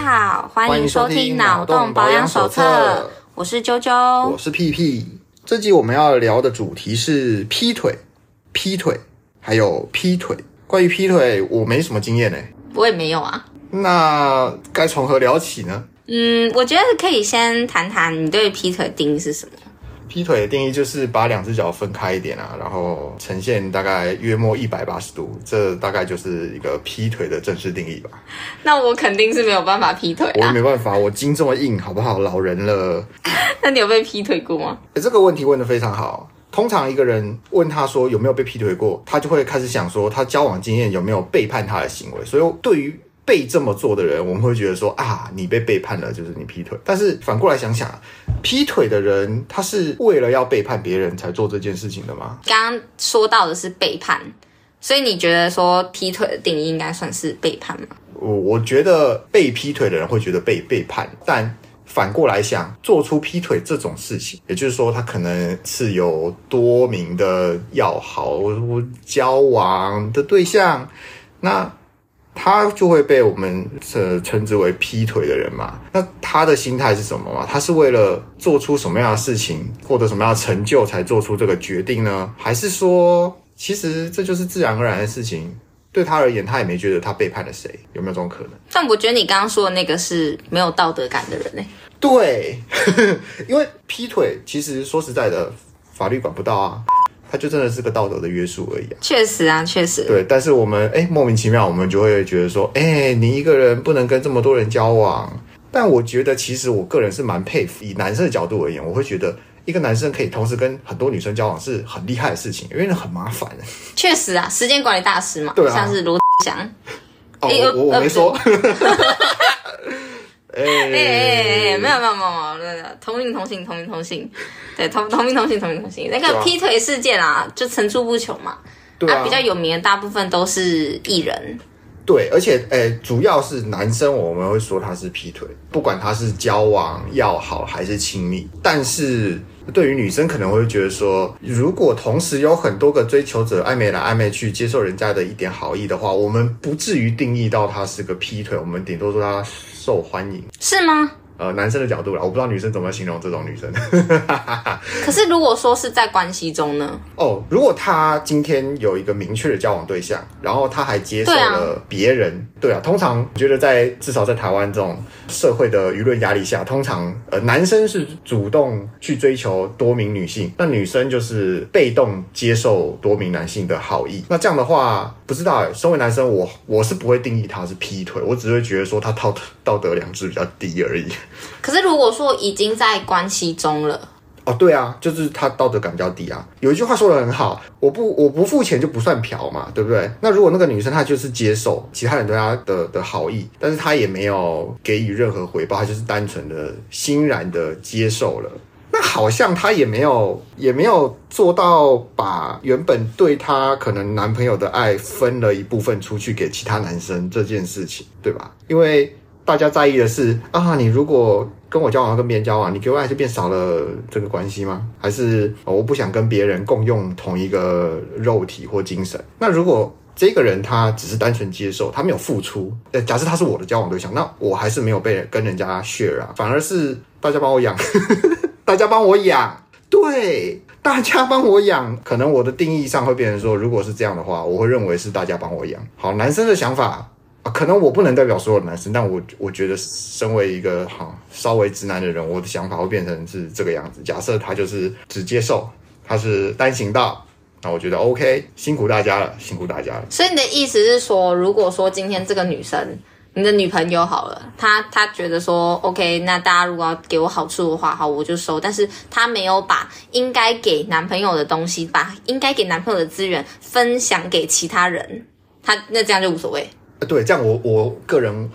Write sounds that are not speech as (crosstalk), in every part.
家好，欢迎收听脑洞保养手册。我是啾啾，我是屁屁。这集我们要聊的主题是劈腿，劈腿，还有劈腿。关于劈腿，我没什么经验呢。我也没有啊。那该从何聊起呢？嗯，我觉得可以先谈谈你对劈腿定义是什么。劈腿的定义就是把两只脚分开一点啊，然后呈现大概约莫一百八十度，这大概就是一个劈腿的正式定义吧。那我肯定是没有办法劈腿啊，我也没办法，我筋这么硬，好不好？老人了。(laughs) 那你有被劈腿过吗？这个问题问的非常好。通常一个人问他说有没有被劈腿过，他就会开始想说他交往经验有没有背叛他的行为。所以对于被这么做的人，我们会觉得说啊，你被背叛了，就是你劈腿。但是反过来想想，劈腿的人他是为了要背叛别人才做这件事情的吗？刚刚说到的是背叛，所以你觉得说劈腿的定义应该算是背叛吗？我我觉得被劈腿的人会觉得被背叛，但反过来想，做出劈腿这种事情，也就是说他可能是有多名的要好交往的对象，那。他就会被我们呃称之为劈腿的人嘛？那他的心态是什么嘛？他是为了做出什么样的事情，获得什么样的成就才做出这个决定呢？还是说，其实这就是自然而然的事情？对他而言，他也没觉得他背叛了谁？有没有这种可能？但我觉得你刚刚说的那个是没有道德感的人呢。对，(laughs) 因为劈腿其实说实在的，法律管不到啊。他就真的是个道德的约束而已啊。确实啊，确实。对，但是我们哎，莫名其妙，我们就会觉得说，哎，你一个人不能跟这么多人交往。但我觉得，其实我个人是蛮佩服，以男生的角度而言，我会觉得一个男生可以同时跟很多女生交往是很厉害的事情，因为那很麻烦。确实啊，时间管理大师嘛，对啊，像是罗翔。哦，我我没说。(laughs) 哎哎哎哎，没有没有没有没有，同名同姓同名同姓，对同同名同姓同名同姓，那个劈腿事件啊，就层出不穷嘛。对啊，比较有名的大部分都是艺人。对，而且哎，主要是男生我们会说他是劈腿，不管他是交往要好还是亲密。但是对于女生可能会觉得说，如果同时有很多个追求者暧昧来暧昧去，接受人家的一点好意的话，我们不至于定义到他是个劈腿，我们顶多说他。受欢迎是吗？呃，男生的角度啦，我不知道女生怎么形容这种女生。(laughs) 可是如果说是在关系中呢？哦，如果他今天有一个明确的交往对象，然后他还接受了别人，对啊，对啊，通常我觉得在至少在台湾这种社会的舆论压力下，通常呃男生是主动去追求多名女性，那女生就是被动接受多名男性的好意。那这样的话，不知道，身为男生我我是不会定义他是劈腿，我只会觉得说他道道德良知比较低而已。可是如果说已经在关系中了，哦，对啊，就是他道德感比较低啊。有一句话说得很好，我不我不付钱就不算嫖嘛，对不对？那如果那个女生她就是接受其他人对她的的好意，但是她也没有给予任何回报，她就是单纯的欣然的接受了，那好像她也没有也没有做到把原本对她可能男朋友的爱分了一部分出去给其他男生这件事情，对吧？因为。大家在意的是啊，你如果跟我交往，跟别人交往，你给我爱就变少了这个关系吗？还是我不想跟别人共用同一个肉体或精神？那如果这个人他只是单纯接受，他没有付出，呃，假设他是我的交往对象，那我还是没有被跟人家 share 啊，反而是大家帮我养，(laughs) 大家帮我养，对，大家帮我养。可能我的定义上会变成说，如果是这样的话，我会认为是大家帮我养。好，男生的想法。可能我不能代表所有男生，但我我觉得身为一个哈稍微直男的人，我的想法会变成是这个样子。假设他就是只接受，他是单行道，那我觉得 OK，辛苦大家了，辛苦大家了。所以你的意思是说，如果说今天这个女生，你的女朋友好了，她她觉得说 OK，那大家如果要给我好处的话，好我就收，但是她没有把应该给男朋友的东西，把应该给男朋友的资源分享给其他人，她那这样就无所谓。对，这样我我个人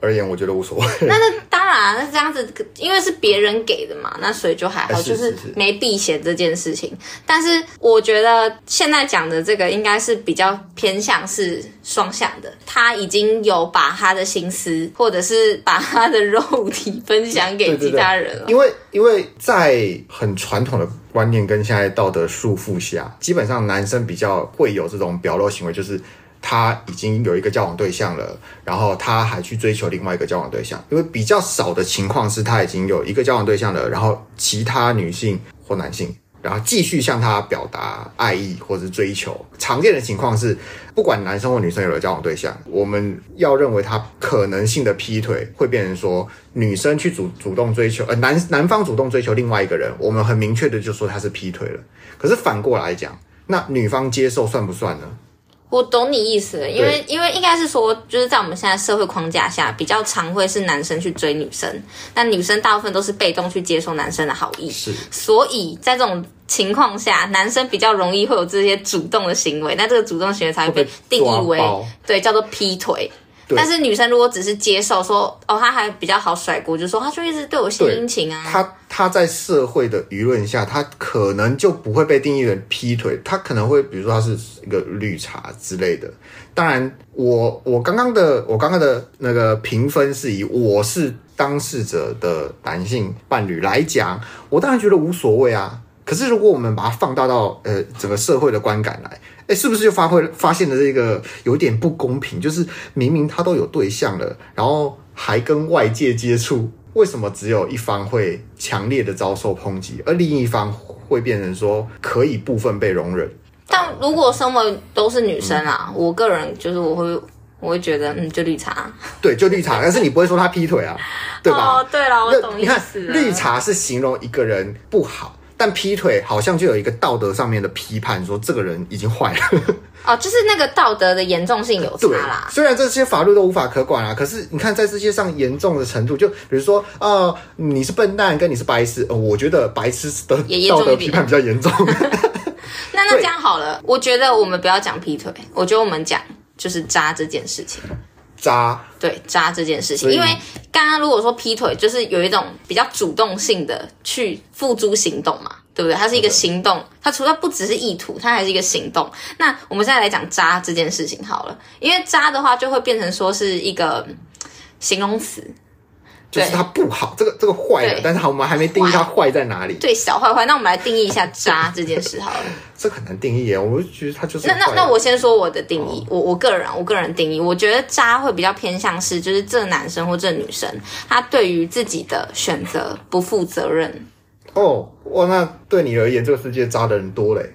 而言，我觉得无所谓。那那当然，那这样子，因为是别人给的嘛，那所以就还好，就是没避嫌这件事情。但是我觉得现在讲的这个应该是比较偏向是双向的，他已经有把他的心思，或者是把他的肉体分享给其他人了。因为因为在很传统的观念跟现在道德束缚下，基本上男生比较会有这种表露行为，就是。他已经有一个交往对象了，然后他还去追求另外一个交往对象，因为比较少的情况是他已经有一个交往对象了，然后其他女性或男性，然后继续向他表达爱意或者是追求。常见的情况是，不管男生或女生有了交往对象，我们要认为他可能性的劈腿，会变成说女生去主主动追求，呃，男男方主动追求另外一个人，我们很明确的就说他是劈腿了。可是反过来讲，那女方接受算不算呢？我懂你意思，因为因为应该是说，就是在我们现在社会框架下，比较常会是男生去追女生，但女生大部分都是被动去接受男生的好意，是，所以在这种情况下，男生比较容易会有这些主动的行为，那这个主动行为才会被定义为对，叫做劈腿。但是女生如果只是接受说哦，她还比较好甩锅，就说她就一直对我献殷勤啊。她她在社会的舆论下，她可能就不会被定义为劈腿，她可能会比如说她是一个绿茶之类的。当然我，我我刚刚的我刚刚的那个评分是以我是当事者的男性伴侣来讲，我当然觉得无所谓啊。可是如果我们把它放大到呃整个社会的观感来。哎，是不是就发挥发现了这个有点不公平？就是明明他都有对象了，然后还跟外界接触，为什么只有一方会强烈的遭受抨击，而另一方会变成说可以部分被容忍？但如果身为都是女生啊，嗯、我个人就是我会我会觉得，嗯，就绿茶，对，就绿茶。但是你不会说他劈腿啊，对吧？哦，对了，我懂意思。你看，绿茶是形容一个人不好。但劈腿好像就有一个道德上面的批判，说这个人已经坏了。(laughs) 哦，就是那个道德的严重性有差啦。虽然这些法律都无法可管啊，可是你看在世界上严重的程度，就比如说，呃，你是笨蛋跟你是白痴，呃，我觉得白痴的道德批判比较严重。(laughs) 那那这样好了，我觉得我们不要讲劈腿，我觉得我们讲就是渣这件事情。渣，对，渣这件事情，因为刚刚如果说劈腿，就是有一种比较主动性的去付诸行动嘛，对不对？它是一个行动，它除了不只是意图，它还是一个行动。那我们现在来讲渣这件事情好了，因为渣的话就会变成说是一个形容词。就是它不好，这个这个坏了，但是好，我们还没定义它坏在哪里。对，小坏坏，那我们来定义一下渣这件事好了。(laughs) 这很难定义耶，我就觉得它就是。那那那我先说我的定义，哦、我我个人我个人定义，我觉得渣会比较偏向是，就是这男生或这女生，他对于自己的选择不负责任。哦，哇，那对你而言，这个世界渣的人多嘞。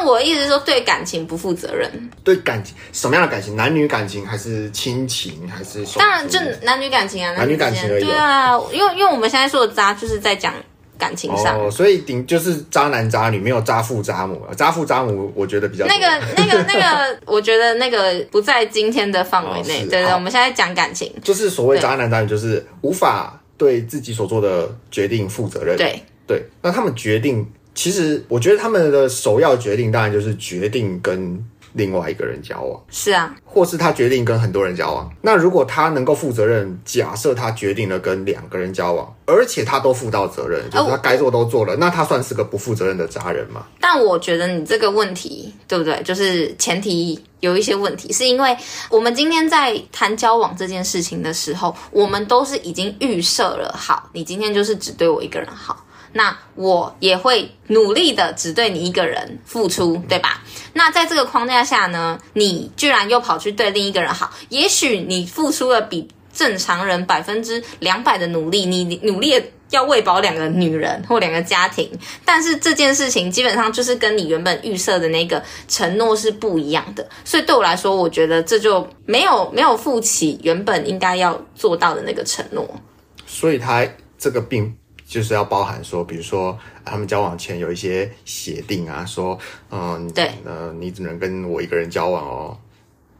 但我意思是说，对感情不负责任。对感情，什么样的感情？男女感情还是亲情还是？当然，就男女感情啊，男女感情而已。对啊，因为因为我们现在说的渣，就是在讲感情上。哦，所以顶就是渣男渣女，没有渣父渣母。渣父渣母，我觉得比较那个那个那个，(laughs) 我觉得那个不在今天的范围内。对对，我们现在讲感情，就是所谓渣男渣女，就是无法对自己所做的决定负责任。对对，那他们决定。其实我觉得他们的首要决定当然就是决定跟另外一个人交往，是啊，或是他决定跟很多人交往。那如果他能够负责任，假设他决定了跟两个人交往，而且他都负到责任，就是他该做都做了，那他算是个不负责任的渣人吗？但我觉得你这个问题对不对？就是前提有一些问题，是因为我们今天在谈交往这件事情的时候，我们都是已经预设了，好，你今天就是只对我一个人好。那我也会努力的只对你一个人付出，对吧？那在这个框架下呢，你居然又跑去对另一个人好，也许你付出了比正常人百分之两百的努力，你努力要喂饱两个女人或两个家庭，但是这件事情基本上就是跟你原本预设的那个承诺是不一样的，所以对我来说，我觉得这就没有没有负起原本应该要做到的那个承诺，所以他这个病。就是要包含说，比如说他们交往前有一些协定啊，说，嗯，对，呃，你只能跟我一个人交往哦，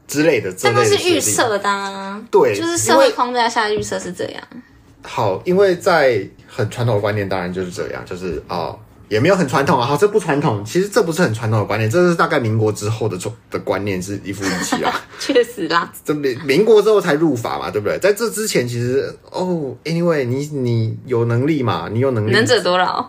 之类的。这都是预设的啊，对，就是社会框架下的预设是这样。好，因为在很传统的观念，当然就是这样，就是哦。也没有很传统啊，好，这不传统。其实这不是很传统的观念，这是大概民国之后的的观念是一夫一妻啊。(laughs) 确实啦，这民民国之后才入法嘛，对不对？在这之前，其实哦，anyway，你你有能力嘛，你有能力，能者多劳。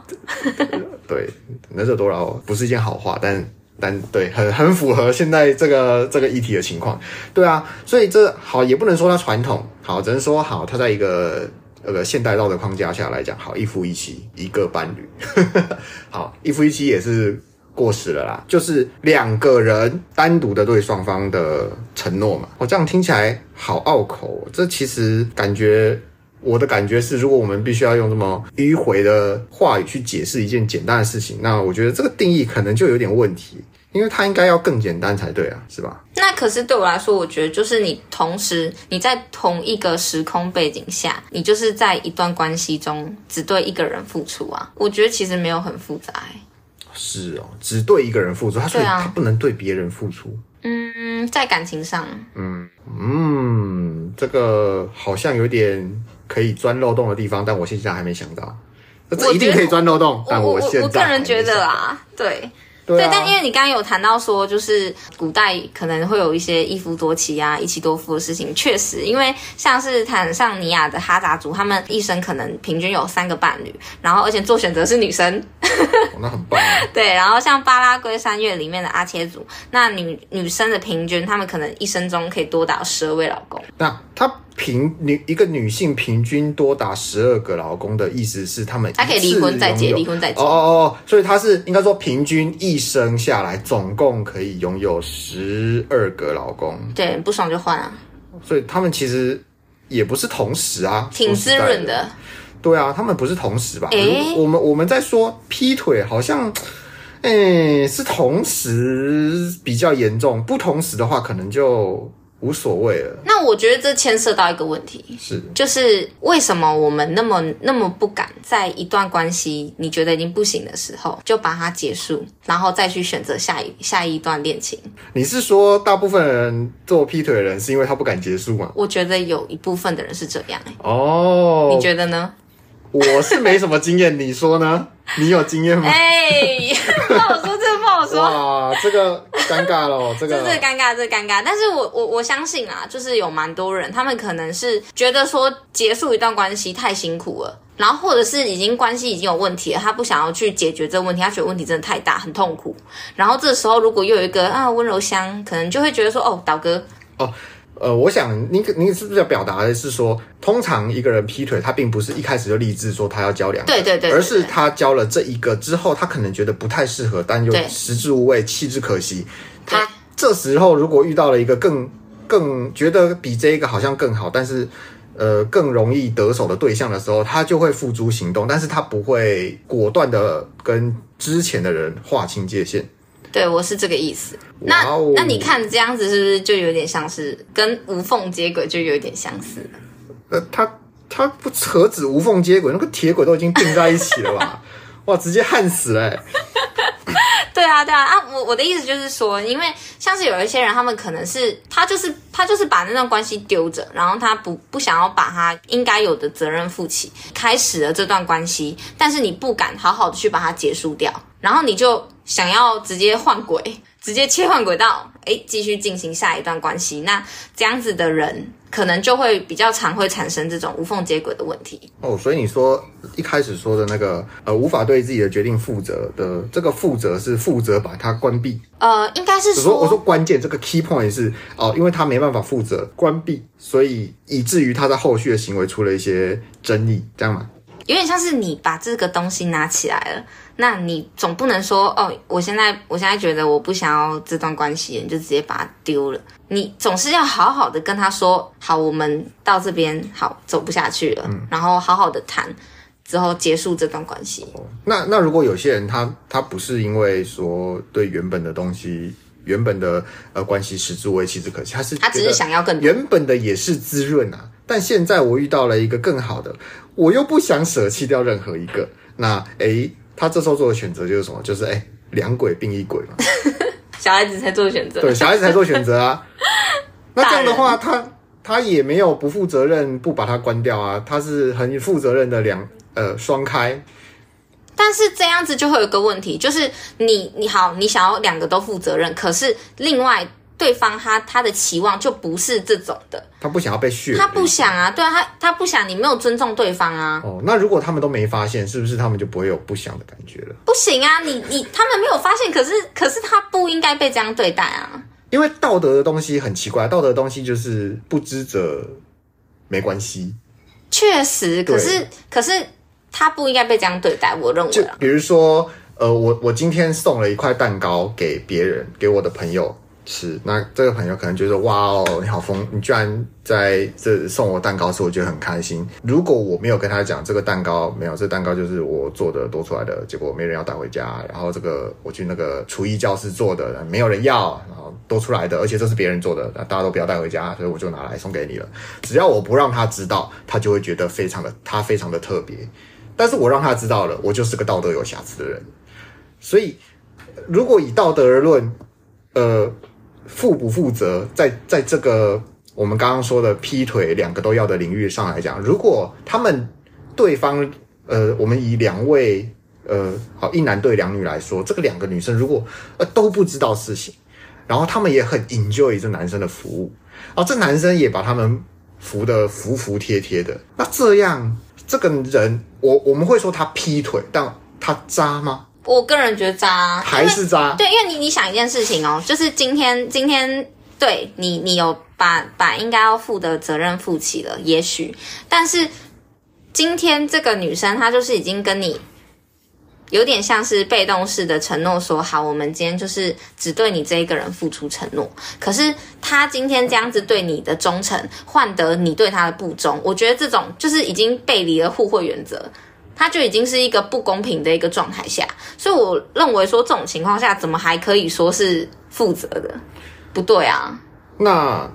(laughs) 对，能者多劳不是一件好话，但但对，很很符合现在这个这个议题的情况。对啊，所以这好也不能说它传统，好，只能说好，它在一个。那个现代道德框架下来讲，好，一夫一妻，一个伴侣，(laughs) 好，一夫一妻也是过时了啦，就是两个人单独的对双方的承诺嘛。我、哦、这样听起来好拗口，这其实感觉我的感觉是，如果我们必须要用这么迂回的话语去解释一件简单的事情，那我觉得这个定义可能就有点问题。因为它应该要更简单才对啊，是吧？那可是对我来说，我觉得就是你同时你在同一个时空背景下，你就是在一段关系中只对一个人付出啊。我觉得其实没有很复杂欸。是哦，只对一个人付出，他所以他不能对别人付出。嗯，在感情上，嗯嗯，这个好像有点可以钻漏洞的地方，但我现在还没想到。这一定可以钻漏洞，但我现在我个人觉得啦，对。对，啊、对，但因为你刚刚有谈到说，就是古代可能会有一些一夫多妻啊、一妻多夫的事情。确实，因为像是坦桑尼亚的哈扎族，他们一生可能平均有三个伴侣，然后而且做选择是女生，哦、那很棒、啊。对，然后像巴拉圭山月里面的阿切族，那女女生的平均，他们可能一生中可以多达十二位老公。那他。平女一个女性平均多达十二个老公的意思是，他们她可以离婚再结，离婚再结。哦哦哦，所以她是应该说平均一生下来总共可以拥有十二个老公。对，不爽就换啊。所以他们其实也不是同时啊，挺滋润的。对啊，他们不是同时吧？诶，我们我们在说劈腿，好像诶是同时比较严重，不同时的话可能就。无所谓了。那我觉得这牵涉到一个问题，是就是为什么我们那么那么不敢在一段关系你觉得已经不行的时候就把它结束，然后再去选择下一下一段恋情？你是说大部分人做劈腿的人是因为他不敢结束吗？我觉得有一部分的人是这样。哦，你觉得呢？我是没什么经验，你说呢？你有经验吗？(laughs) 哎，那 (laughs) 我说，这哇，这个尴尬了，(laughs) 这个这个尴尬，这个尴尬。但是我我我相信啊，就是有蛮多人，他们可能是觉得说结束一段关系太辛苦了，然后或者是已经关系已经有问题了，他不想要去解决这个问题，他觉得问题真的太大，很痛苦。然后这时候如果又有一个啊温柔乡，可能就会觉得说哦，导哥哦。呃，我想您您是不是要表达的是说，通常一个人劈腿，他并不是一开始就立志说他要交两个，对对对，而是他交了这一个之后，他可能觉得不太适合，但又食之无味，弃之可惜。他这时候如果遇到了一个更更觉得比这个好像更好，但是呃更容易得手的对象的时候，他就会付诸行动，但是他不会果断的跟之前的人划清界限。对，我是这个意思。那、wow、那你看这样子是不是就有点像是跟无缝接轨就有点相似？呃，他他不何止无缝接轨，那个铁轨都已经并在一起了吧？(laughs) 哇，直接焊死了。(laughs) 对啊，对啊啊！我我的意思就是说，因为像是有一些人，他们可能是他就是他就是把那段关系丢着，然后他不不想要把他应该有的责任负起，开始了这段关系，但是你不敢好好的去把它结束掉，然后你就想要直接换轨，直接切换轨道，诶，继续进行下一段关系。那这样子的人。可能就会比较常会产生这种无缝接轨的问题哦，所以你说一开始说的那个呃，无法对自己的决定负责的这个负责是负责把它关闭，呃，应该是说我说关键这个 key point 是哦，因为他没办法负责关闭，所以以至于他在后续的行为出了一些争议，这样吗？有点像是你把这个东西拿起来了，那你总不能说哦，我现在我现在觉得我不想要这段关系，你就直接把它丢了。你总是要好好的跟他说，好，我们到这边好走不下去了，嗯，然后好好的谈，之后结束这段关系。那那如果有些人他他不是因为说对原本的东西，原本的呃关系食之无味弃之可惜，他是他只是想要更原本的也是滋润啊，但现在我遇到了一个更好的，我又不想舍弃掉任何一个，那诶，他这时候做的选择就是什么？就是诶，两轨并一轨嘛。(laughs) 小孩子才做选择，对，小孩子才做选择啊。(laughs) 那这样的话，他他也没有不负责任，不把它关掉啊。他是很负责任的两呃双开。但是这样子就会有一个问题，就是你你好，你想要两个都负责任，可是另外。对方他他的期望就不是这种的，他不想要被训，他不想啊，对啊，他他不想，你没有尊重对方啊。哦，那如果他们都没发现，是不是他们就不会有不想的感觉了？不行啊，你你他们没有发现，可是可是他不应该被这样对待啊。因为道德的东西很奇怪，道德的东西就是不知者没关系。确实，可是可是他不应该被这样对待，我认为。就比如说。呃，我我今天送了一块蛋糕给别人，给我的朋友。是，那这个朋友可能觉得哇哦，你好疯，你居然在这送我蛋糕，是我觉得很开心。如果我没有跟他讲这个蛋糕没有，这蛋糕就是我做的多出来的，结果没人要带回家，然后这个我去那个厨艺教室做的，没有人要，然后多出来的，而且这是别人做的，大家都不要带回家，所以我就拿来送给你了。只要我不让他知道，他就会觉得非常的他非常的特别。但是我让他知道了，我就是个道德有瑕疵的人。(laughs) 所以如果以道德而论，呃。负不负责，在在这个我们刚刚说的劈腿两个都要的领域上来讲，如果他们对方呃，我们以两位呃，好一男对两女来说，这个两个女生如果呃都不知道事情，然后他们也很 enjoy 这男生的服务，然后这男生也把他们服得服服帖帖的，那这样这个人，我我们会说他劈腿，但他渣吗？我个人觉得渣，还是渣。对，因为你你想一件事情哦，就是今天今天对你你有把把应该要负的责任负起了，也许，但是今天这个女生她就是已经跟你有点像是被动式的承诺说好，我们今天就是只对你这一个人付出承诺。可是她今天这样子对你的忠诚，换得你对她的不忠，我觉得这种就是已经背离了互惠原则。他就已经是一个不公平的一个状态下，所以我认为说这种情况下，怎么还可以说是负责的？不对啊。那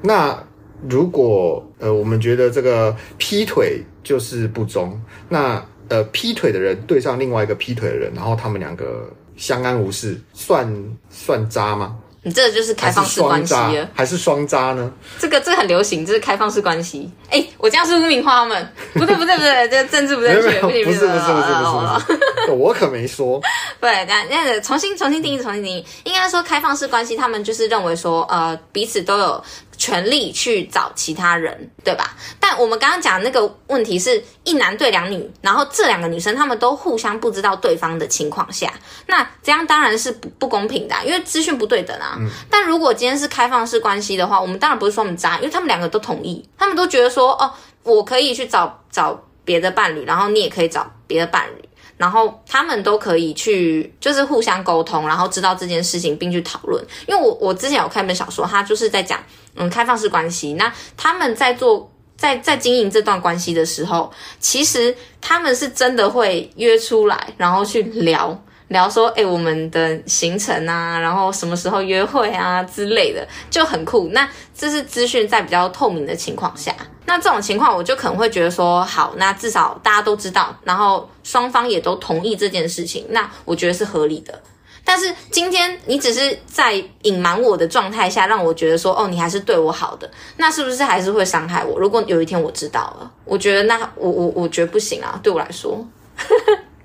那如果呃，我们觉得这个劈腿就是不忠，那呃，劈腿的人对上另外一个劈腿的人，然后他们两个相安无事，算算渣吗？你这个就是开放式关系了，还是双渣呢？这个这个很流行，这是开放式关系。哎，我这样是污名化他们？(laughs) 不对不对不对，这政治不正确。不是不是不是不是不是不是，我可没说。(laughs) 对，那那个重新重新定义，重新定义，应该说开放式关系，他们就是认为说，呃，彼此都有。权力去找其他人，对吧？但我们刚刚讲的那个问题是一男对两女，然后这两个女生她们都互相不知道对方的情况下，那这样当然是不不公平的啊，因为资讯不对等啊。嗯。但如果今天是开放式关系的话，我们当然不是说我们渣，因为他们两个都同意，他们都觉得说，哦，我可以去找找别的伴侣，然后你也可以找别的伴侣。然后他们都可以去，就是互相沟通，然后知道这件事情，并去讨论。因为我我之前有看一本小说，他就是在讲，嗯，开放式关系。那他们在做，在在经营这段关系的时候，其实他们是真的会约出来，然后去聊。聊说，哎，我们的行程啊，然后什么时候约会啊之类的，就很酷。那这是资讯在比较透明的情况下，那这种情况我就可能会觉得说，好，那至少大家都知道，然后双方也都同意这件事情，那我觉得是合理的。但是今天你只是在隐瞒我的状态下，让我觉得说，哦，你还是对我好的，那是不是还是会伤害我？如果有一天我知道了，我觉得那我我我觉得不行啊，对我来说。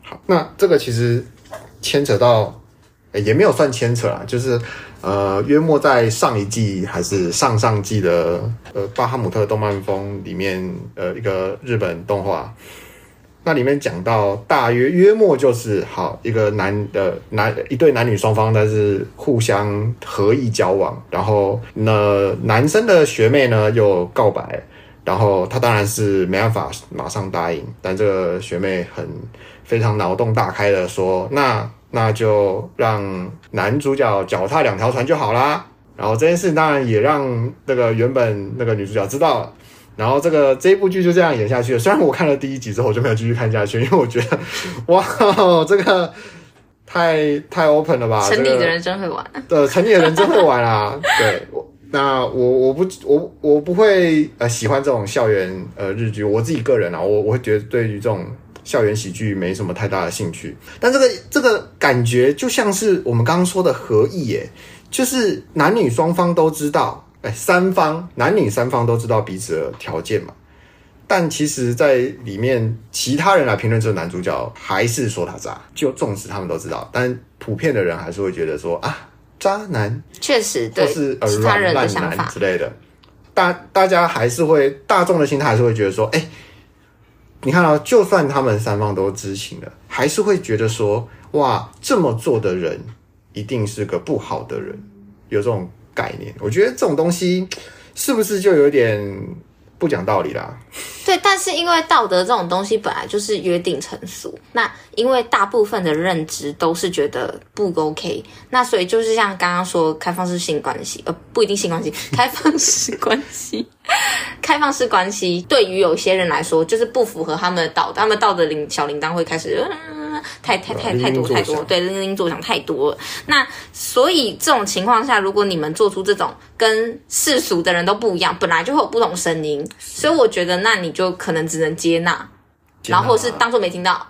好，那这个其实。牵扯到，也没有算牵扯啊，就是，呃，约莫在上一季还是上上季的，呃，巴哈姆特动漫风里面，呃，一个日本动画，那里面讲到，大约约莫就是，好一个男的男一对男女双方，但是互相合意交往，然后那男生的学妹呢又告白，然后他当然是没办法马上答应，但这个学妹很非常脑洞大开的说，那。那就让男主角脚踏两条船就好啦。然后这件事当然也让那个原本那个女主角知道了。然后这个这一部剧就这样演下去了。虽然我看了第一集之后我就没有继续看下去，因为我觉得 (laughs) 哇，这个太太 open 了吧？城里的人真会玩。呃，城里的人真会玩啊。(laughs) 对，我那我我不我我不会呃喜欢这种校园呃日剧。我自己个人啊，我我会觉得对于这种。校园喜剧没什么太大的兴趣，但这个这个感觉就像是我们刚刚说的合意耶，就是男女双方都知道，哎，三方男女三方都知道彼此的条件嘛。但其实，在里面其他人来评论这个男主角，还是说他渣，就纵使他们都知道，但普遍的人还是会觉得说啊，渣男，确实，对，是呃软烂男之类的。大大家还是会大众的心态还是会觉得说，哎。你看啊，就算他们三方都知情了，还是会觉得说，哇，这么做的人一定是个不好的人，有这种概念。我觉得这种东西是不是就有点不讲道理啦。对，但是因为道德这种东西本来就是约定成俗，那因为大部分的认知都是觉得不 OK，那所以就是像刚刚说开放式性关系，呃，不一定性关系，(laughs) 开放式关系，(laughs) 开放式关系对于有些人来说就是不符合他们的道，他们道德铃小铃铛会开始。呃太太太太多太多，对，铃铃作响太多了。那所以这种情况下，如果你们做出这种跟世俗的人都不一样，本来就会有不同声音，所以我觉得那你就可能只能接纳，然后是当做没听到。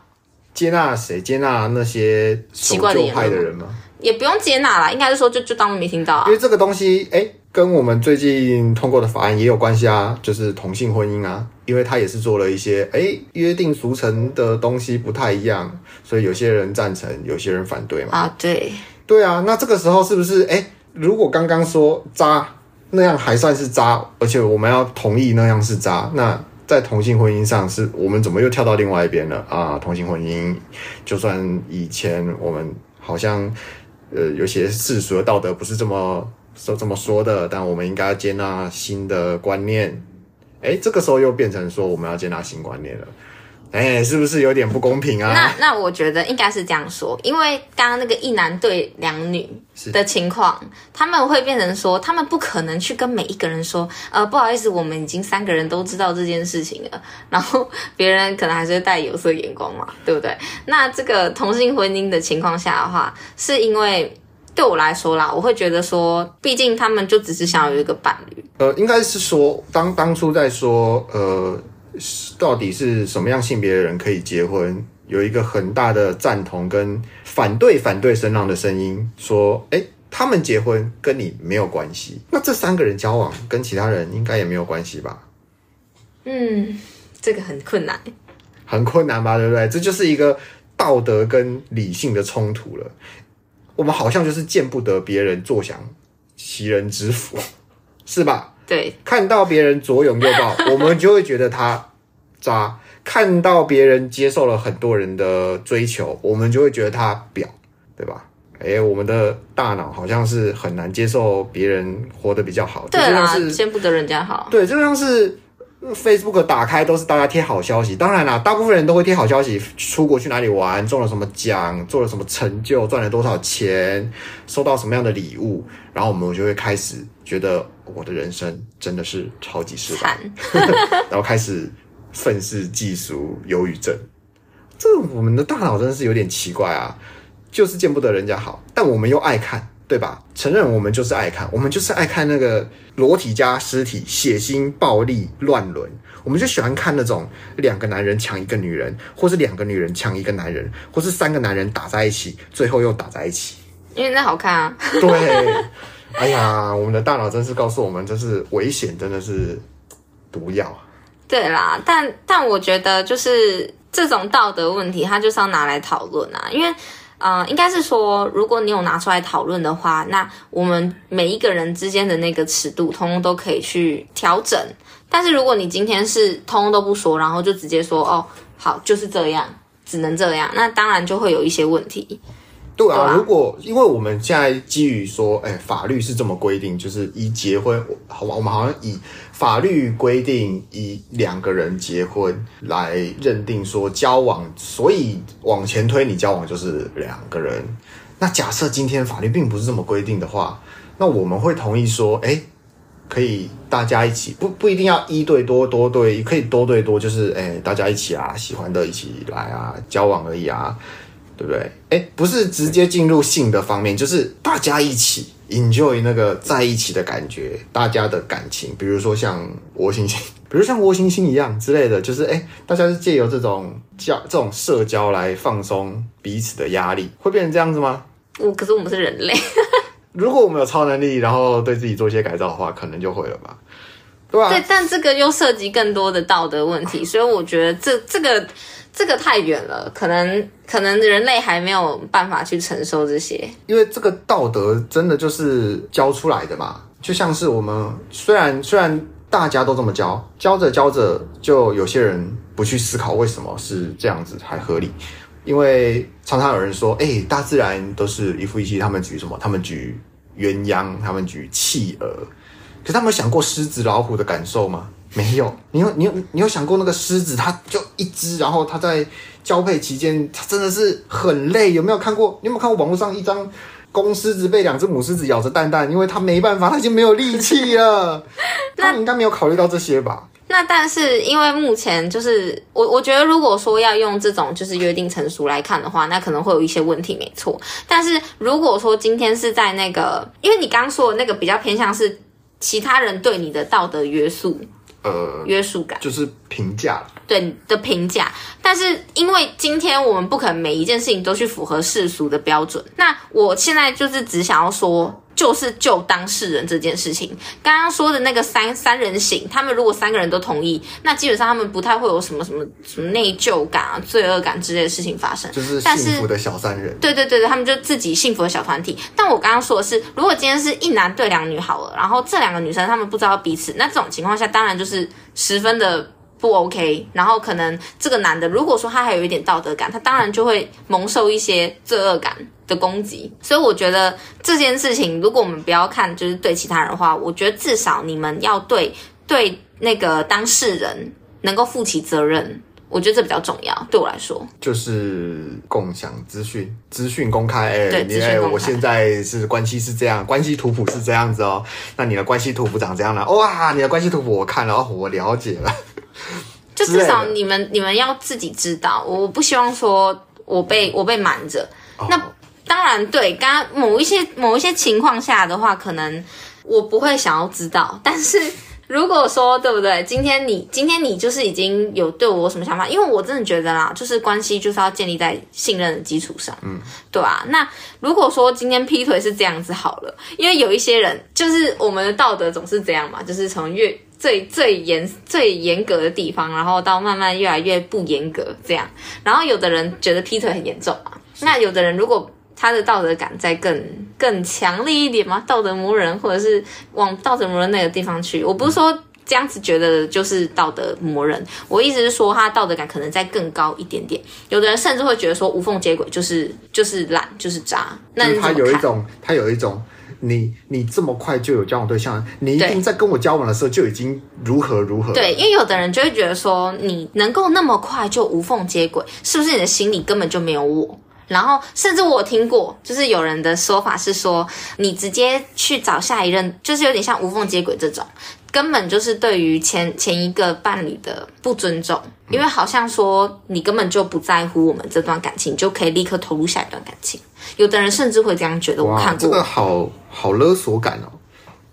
接纳谁？接纳那些奇怪的派的人吗？也不用接纳啦，应该是说就就当做没听到啊。因为这个东西，哎，跟我们最近通过的法案也有关系啊，就是同性婚姻啊。因为他也是做了一些，哎，约定俗成的东西不太一样，所以有些人赞成，有些人反对嘛。啊，对，对啊。那这个时候是不是，哎，如果刚刚说渣那样还算是渣，而且我们要同意那样是渣，那在同性婚姻上是我们怎么又跳到另外一边了啊？同性婚姻，就算以前我们好像。呃，有些世俗的道德不是这么说这么说的，但我们应该要接纳新的观念。诶，这个时候又变成说我们要接纳新观念了，诶，是不是有点不公平啊？那那我觉得应该是这样说，因为刚刚那个一男对两女的情况，他们会变成说，他们不可能去跟每一个人说，呃，不好意思，我们已经三个人都知道这件事情了，然后别人可能还是会带有色眼光嘛，对不对？那这个同性婚姻的情况下的话，是因为对我来说啦，我会觉得说，毕竟他们就只是想要有一个伴侣。呃，应该是说，当当初在说，呃，到底是什么样性别的人可以结婚，有一个很大的赞同跟反对反对声浪的声音，说，哎，他们结婚跟你没有关系，那这三个人交往跟其他人应该也没有关系吧？嗯，这个很困难，很困难吧？对不对？这就是一个道德跟理性的冲突了。我们好像就是见不得别人坐享其人之福。(laughs) 是吧？对，看到别人左拥右抱，(laughs) 我们就会觉得他渣；看到别人接受了很多人的追求，我们就会觉得他婊，对吧？诶，我们的大脑好像是很难接受别人活得比较好，对啦，是见不得人家好。对，就像是。Facebook 打开都是大家贴好消息，当然啦，大部分人都会贴好消息，出国去哪里玩，中了什么奖，做了什么成就，赚了多少钱，收到什么样的礼物，然后我们就会开始觉得我的人生真的是超级失败，(laughs) 然后开始愤世嫉俗、忧郁症。这我们的大脑真的是有点奇怪啊，就是见不得人家好，但我们又爱看。对吧？承认我们就是爱看，我们就是爱看那个裸体加尸体、血腥、暴力、乱伦。我们就喜欢看那种两个男人抢一个女人，或是两个女人抢一个男人，或是三个男人打在一起，最后又打在一起。因为那好看啊。对。(laughs) 哎呀，我们的大脑真是告诉我们，这是危险，真的是毒药。对啦，但但我觉得就是这种道德问题，它就是要拿来讨论啊，因为。呃，应该是说，如果你有拿出来讨论的话，那我们每一个人之间的那个尺度，通通都可以去调整。但是如果你今天是通通都不说，然后就直接说，哦，好，就是这样，只能这样，那当然就会有一些问题。对啊，如果因为我们现在基于说，哎，法律是这么规定，就是以结婚，好吧，我们好像以法律规定以两个人结婚来认定说交往，所以往前推，你交往就是两个人。那假设今天法律并不是这么规定的话，那我们会同意说，哎，可以大家一起，不不一定要一对多，多对，可以多对多，就是哎，大家一起啊，喜欢的一起来啊，交往而已啊。对不对？哎，不是直接进入性的方面，就是大家一起 enjoy 那个在一起的感觉，大家的感情，比如说像窝星星，(laughs) 比如像窝星星一样之类的，就是哎，大家是借由这种交这种社交来放松彼此的压力，会变成这样子吗？我可是我们是人类，(laughs) 如果我们有超能力，然后对自己做一些改造的话，可能就会了吧？对但这个又涉及更多的道德问题，所以我觉得这这个。这个太远了，可能可能人类还没有办法去承受这些，因为这个道德真的就是教出来的嘛，就像是我们虽然虽然大家都这么教，教着教着就有些人不去思考为什么是这样子还合理，因为常常有人说，哎，大自然都是一夫一妻，他们举什么？他们举鸳鸯，他们举企鹅，可是他们有想过狮子老虎的感受吗？没有。你有你有你有想过那个狮子，它就一只，然后它在交配期间，它真的是很累。有没有看过？你有没有看过网络上一张公狮子被两只母狮子咬着蛋蛋，因为它没办法，它已经没有力气了。(laughs) 那你应该没有考虑到这些吧？那但是因为目前就是我我觉得如果说要用这种就是约定成熟来看的话，那可能会有一些问题，没错。但是如果说今天是在那个，因为你刚刚说的那个比较偏向是其他人对你的道德约束，呃，约束感就是评价，对你的评价。但是因为今天我们不可能每一件事情都去符合世俗的标准，那我现在就是只想要说。就是救当事人这件事情，刚刚说的那个三三人行，他们如果三个人都同意，那基本上他们不太会有什么什么什么内疚感啊、罪恶感之类的事情发生。就是幸福的小三人。对对对对，他们就自己幸福的小团体。但我刚刚说的是，如果今天是一男对两女好了，然后这两个女生他们不知道彼此，那这种情况下当然就是十分的不 OK。然后可能这个男的如果说他还有一点道德感，他当然就会蒙受一些罪恶感的攻击，所以我觉得这件事情，如果我们不要看就是对其他人的话，我觉得至少你们要对对那个当事人能够负起责任，我觉得这比较重要。对我来说，就是共享资讯，资讯公开。哎，对，资讯公开。我现在是关系是这样，关系图谱是这样子哦。那你的关系图谱长这样了？哇，你的关系图谱我看了，哦，我了解了。(laughs) 就至少你们你们要自己知道，我不希望说我被我被瞒着。哦、那。当然，对，刚刚某一些某一些情况下的话，可能我不会想要知道。但是如果说对不对？今天你今天你就是已经有对我什么想法？因为我真的觉得啦，就是关系就是要建立在信任的基础上，嗯，对啊。那如果说今天劈腿是这样子好了，因为有一些人就是我们的道德总是这样嘛，就是从越最最严最严格的地方，然后到慢慢越来越不严格这样。然后有的人觉得劈腿很严重嘛，那有的人如果他的道德感再更更强烈一点吗？道德魔人，或者是往道德魔人那个地方去？我不是说这样子觉得就是道德魔人，我意思是说他道德感可能再更高一点点。有的人甚至会觉得说无缝接轨就是就是懒就是渣。那他有一种，他有一种，你你这么快就有交往对象，你一定在跟我交往的时候就已经如何如何。对，因为有的人就会觉得说，你能够那么快就无缝接轨，是不是你的心里根本就没有我？然后，甚至我听过，就是有人的说法是说，你直接去找下一任，就是有点像无缝接轨这种，根本就是对于前前一个伴侣的不尊重，因为好像说你根本就不在乎我们这段感情，就可以立刻投入下一段感情。有的人甚至会这样觉得。我看过，这个好好勒索感哦，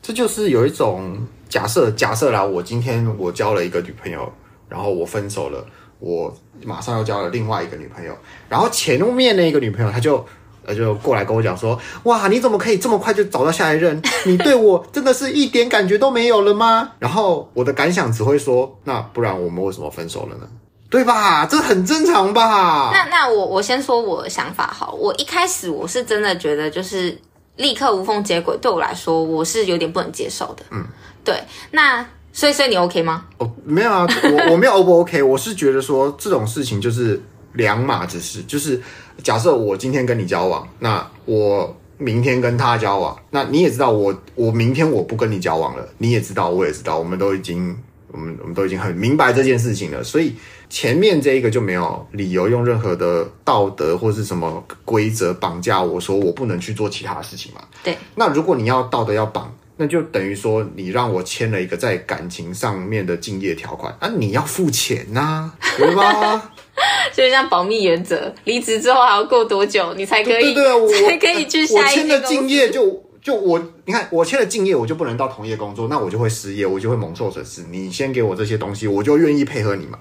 这就是有一种假设，假设啦，我今天我交了一个女朋友，然后我分手了。我马上又交了另外一个女朋友，然后前面那个女朋友，她就呃就过来跟我讲说，哇，你怎么可以这么快就找到下一任？你对我真的是一点感觉都没有了吗？然后我的感想只会说，那不然我们为什么分手了呢？对吧？这很正常吧？那那我我先说我的想法好，我一开始我是真的觉得就是立刻无缝接轨，对我来说我是有点不能接受的。嗯，对，那。所以，所以你 OK 吗？哦，没有啊，我我没有 O 不 OK，我是觉得说这种事情就是两码子事，就是假设我今天跟你交往，那我明天跟他交往，那你也知道我我明天我不跟你交往了，你也知道，我也知道，我们都已经我们我们都已经很明白这件事情了，所以前面这一个就没有理由用任何的道德或是什么规则绑架我说我不能去做其他的事情嘛。对，那如果你要道德要绑。那就等于说，你让我签了一个在感情上面的敬业条款啊，你要付钱呐、啊，对吧？(laughs) 就像保密原则，离职之后还要过多久，你才可以？对对对，我 (laughs) 才可以去下一。我签的敬业就就我，你看我签了敬业，我就不能到同业工作，那我就会失业，我就会蒙受损失。你先给我这些东西，我就愿意配合你嘛。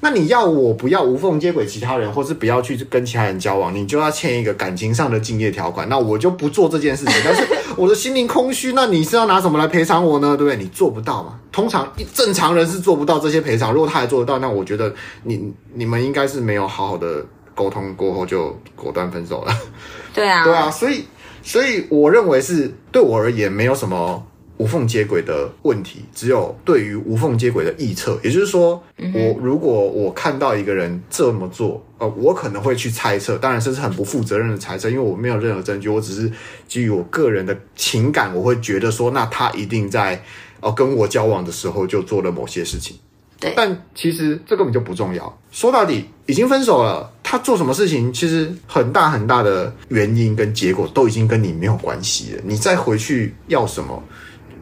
那你要我不要无缝接轨其他人，或是不要去跟其他人交往，你就要签一个感情上的敬业条款。那我就不做这件事情。但是我的心灵空虚，那你是要拿什么来赔偿我呢？对不对？你做不到嘛。通常正常人是做不到这些赔偿。如果他还做得到，那我觉得你你们应该是没有好好的沟通过后就果断分手了。对啊，对啊。所以所以我认为是对我而言没有什么。无缝接轨的问题，只有对于无缝接轨的臆测，也就是说，我如果我看到一个人这么做，呃，我可能会去猜测，当然这是很不负责任的猜测，因为我没有任何证据，我只是基于我个人的情感，我会觉得说，那他一定在呃，跟我交往的时候就做了某些事情。对，但其实这根本就不重要。说到底，已经分手了，他做什么事情，其实很大很大的原因跟结果都已经跟你没有关系了。你再回去要什么？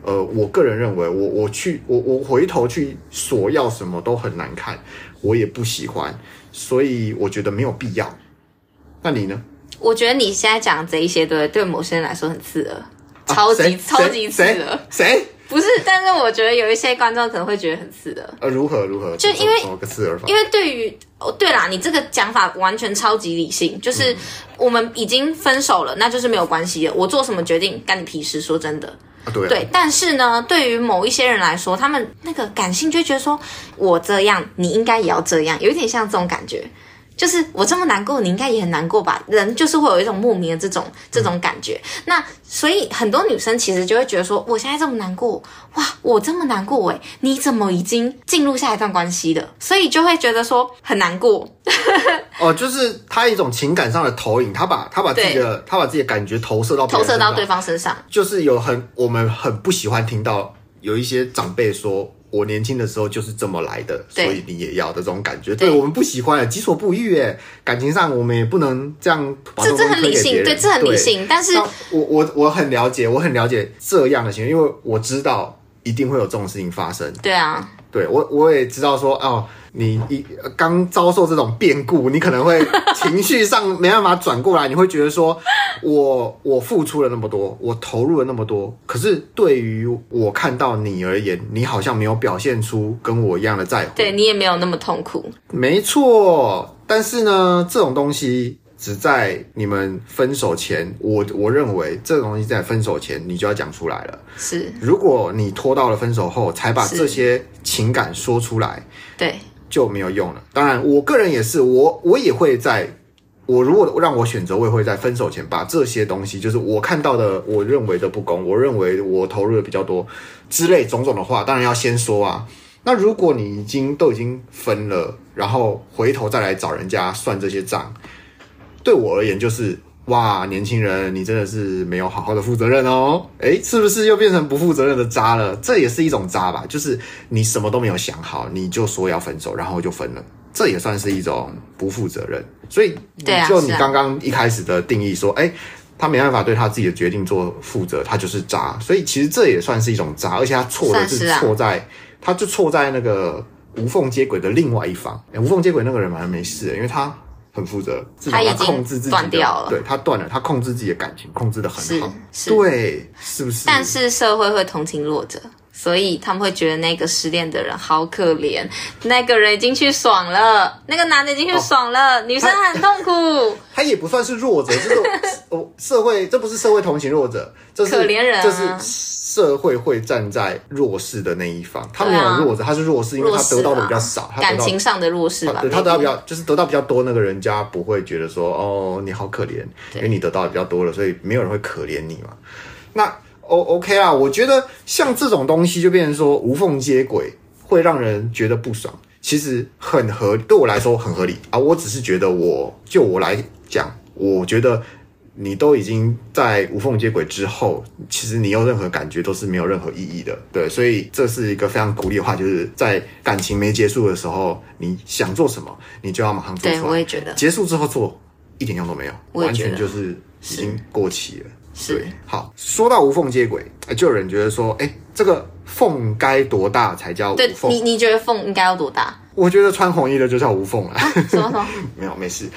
呃，我个人认为我，我我去我我回头去索要什么都很难看，我也不喜欢，所以我觉得没有必要。那你呢？我觉得你现在讲这一些，对对某些人来说很刺耳，超级、啊、超级刺耳。谁？(laughs) 不是，但是我觉得有一些观众可能会觉得很刺耳。呃，如何如何？就因为个刺耳法？因为对于哦，对啦，你这个讲法完全超级理性，就是我们已经分手了，那就是没有关系了。我做什么决定干你屁事？说真的，对，但是呢，对于某一些人来说，他们那个感性就觉得说，我这样，你应该也要这样，有点像这种感觉。就是我这么难过，你应该也很难过吧？人就是会有一种莫名的这种这种感觉。嗯、那所以很多女生其实就会觉得说，我现在这么难过，哇，我这么难过诶，你怎么已经进入下一段关系了？所以就会觉得说很难过。(laughs) 哦，就是他一种情感上的投影，他把他把自己的他把自己的感觉投射到投射到对方身上，就是有很我们很不喜欢听到有一些长辈说。我年轻的时候就是这么来的，所以你也要的这种感觉，对，对我们不喜欢，己所不欲。哎，感情上我们也不能这样把这。这这很理性，对，这很理性。但是，我我我很了解，我很了解这样的行为，因为我知道一定会有这种事情发生。对啊，对我我也知道说哦。你一刚遭受这种变故，你可能会 (laughs) 情绪上没办法转过来，你会觉得说，我我付出了那么多，我投入了那么多，可是对于我看到你而言，你好像没有表现出跟我一样的在乎，对，你也没有那么痛苦。没错，但是呢，这种东西只在你们分手前，我我认为这个东西在分手前你就要讲出来了。是，如果你拖到了分手后才把这些情感说出来，对。就没有用了。当然，我个人也是，我我也会在，我如果让我选择，我也会在分手前把这些东西，就是我看到的，我认为的不公，我认为我投入的比较多之类种种的话，当然要先说啊。那如果你已经都已经分了，然后回头再来找人家算这些账，对我而言就是。哇，年轻人，你真的是没有好好的负责任哦！诶，是不是又变成不负责任的渣了？这也是一种渣吧，就是你什么都没有想好，你就说要分手，然后就分了，这也算是一种不负责任。所以，就你刚刚一开始的定义说，诶，他没办法对他自己的决定做负责，他就是渣。所以，其实这也算是一种渣，而且他错的是错在，他就错在那个无缝接轨的另外一方。诶，无缝接轨那个人好像没事，因为他。很负责，他已经控制自己断掉了。对，他断了，他控制自己的感情，控制的很好。对，是不是？但是社会会同情弱者，所以他们会觉得那个失恋的人好可怜。那个人已经去爽了，那个男的已经去爽了，哦、女生很痛苦。他也不算是弱者，就是哦，(laughs) 社会这不是社会同情弱者，这是可怜人、啊，这是。社会会站在弱势的那一方，他没有弱者，他是弱势，因为他得到的比较少，他感情上的弱势吧。对，他得到比较，就是得到比较多，那个人家不会觉得说，哦，你好可怜，因为你得到的比较多了，所以没有人会可怜你嘛。那 O OK 啊，我觉得像这种东西就变成说无缝接轨，会让人觉得不爽。其实很合，对我来说很合理啊。我只是觉得我，我就我来讲，我觉得。你都已经在无缝接轨之后，其实你有任何感觉都是没有任何意义的，对，所以这是一个非常鼓励的话，就是在感情没结束的时候，你想做什么，你就要马上做出来。对，我也觉得，结束之后做一点用都没有，完全就是已经过期了。是，对，好，说到无缝接轨，就有人觉得说，哎，这个缝该多大才叫无缝？对，你你觉得缝应该要多大？我觉得穿红衣的就叫无缝了。啊，(laughs) 什么什么？没有，没事。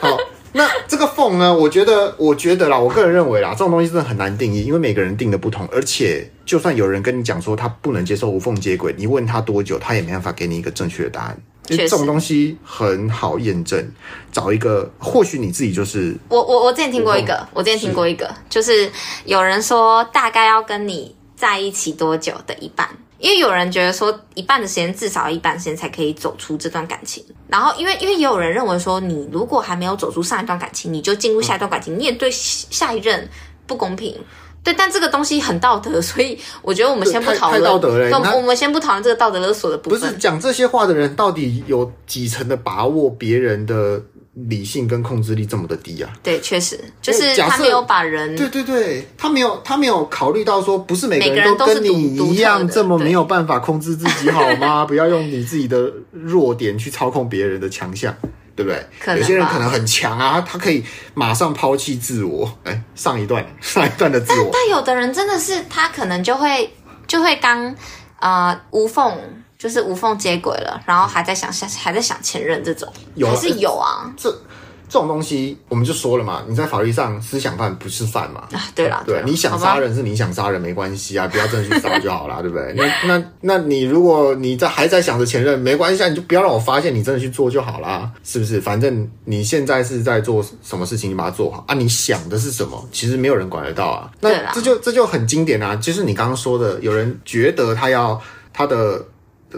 好。那这个缝呢？我觉得，我觉得啦，我个人认为啦，这种东西真的很难定义，因为每个人定的不同。而且，就算有人跟你讲说他不能接受无缝接轨，你问他多久，他也没办法给你一个正确的答案。因为这种东西很好验证，找一个，或许你自己就是我我我之前听过一个，我之前听过一个，就是有人说大概要跟你在一起多久的一半。因为有人觉得说，一半的时间至少一半时间才可以走出这段感情，然后因为因为也有人认为说，你如果还没有走出上一段感情，你就进入下一段感情，嗯、你也对下一任不公平。对，但这个东西很道德，(laughs) 所以我觉得我们先不讨论道德嘞。我们先不讨论这个道德勒索的部分。不是讲这些话的人到底有几成的把握别人的理性跟控制力这么的低啊？对，确实就是他没有把人，对对对，他没有他没有考虑到说，不是每个人都跟你一样这么没有办法控制自己好吗？(laughs) 不要用你自己的弱点去操控别人的强项。对不对？有些人可能很强啊，他可以马上抛弃自我。哎，上一段 (laughs) 上一段的自我。但但有的人真的是他可能就会就会刚呃无缝就是无缝接轨了，然后还在想下还在想前任这种，有还是有啊？这。这种东西我们就说了嘛，你在法律上思想犯不是犯嘛？啊，对啦，对，你想杀人是你想杀人没关系啊，(laughs) 不要真的去杀就好啦，对不对？那那那你如果你在还在想着前任，没关系啊，你就不要让我发现你真的去做就好啦，是不是？反正你现在是在做什么事情，你把它做好啊。你想的是什么，其实没有人管得到啊。那这就这就很经典啊，就是你刚刚说的，有人觉得他要他的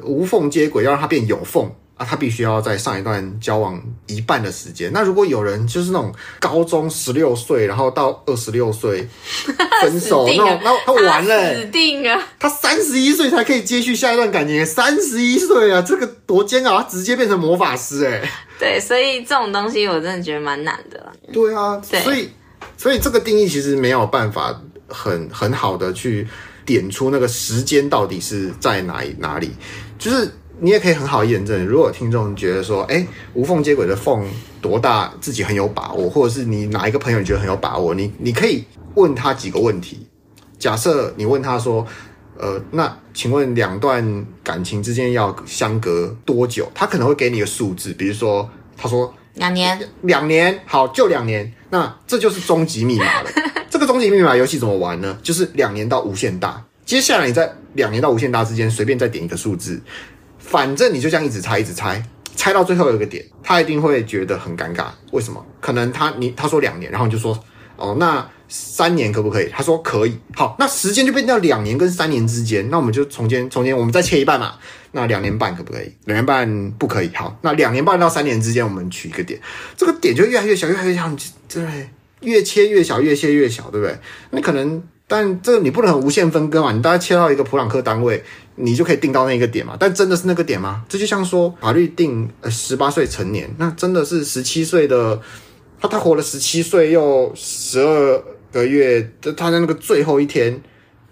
无缝接轨，要让他变有缝。啊，他必须要在上一段交往一半的时间。那如果有人就是那种高中十六岁，然后到二十六岁 (laughs) 分手，那种那他完了，欸，死定了。他三十一岁才可以接续下一段感情，三十一岁啊，这个多煎熬，他直接变成魔法师哎，欸。(laughs) 对，所以这种东西我真的觉得蛮难的。对啊，对，所以所以这个定义其实没有办法很很好的去点出那个时间到底是在哪哪里，就是。你也可以很好验证，如果听众觉得说，哎，无缝接轨的缝多大，自己很有把握，或者是你哪一个朋友你觉得很有把握，你你可以问他几个问题。假设你问他说，呃，那请问两段感情之间要相隔多久？他可能会给你一个数字，比如说，他说两年，两年，好，就两年，那这就是终极密码了。这个终极密码游戏怎么玩呢？就是两年到无限大，接下来你在两年到无限大之间随便再点一个数字。反正你就这样一直猜，一直猜，猜到最后有一个点，他一定会觉得很尴尬。为什么？可能他你他说两年，然后你就说哦，那三年可不可以？他说可以。好，那时间就变到两年跟三年之间，那我们就从间从间我们再切一半嘛。那两年半可不可以？两年半不可以。好，那两年半到三年之间，我们取一个点，这个点就越来越小，越来越小，对，越切越小，越切越小，对不对？那可能。但这个你不能无限分割嘛，你大概切到一个普朗克单位，你就可以定到那个点嘛。但真的是那个点吗？这就像说法律定呃十八岁成年，那真的是十七岁的他，他活了十七岁又十二个月，他在那个最后一天，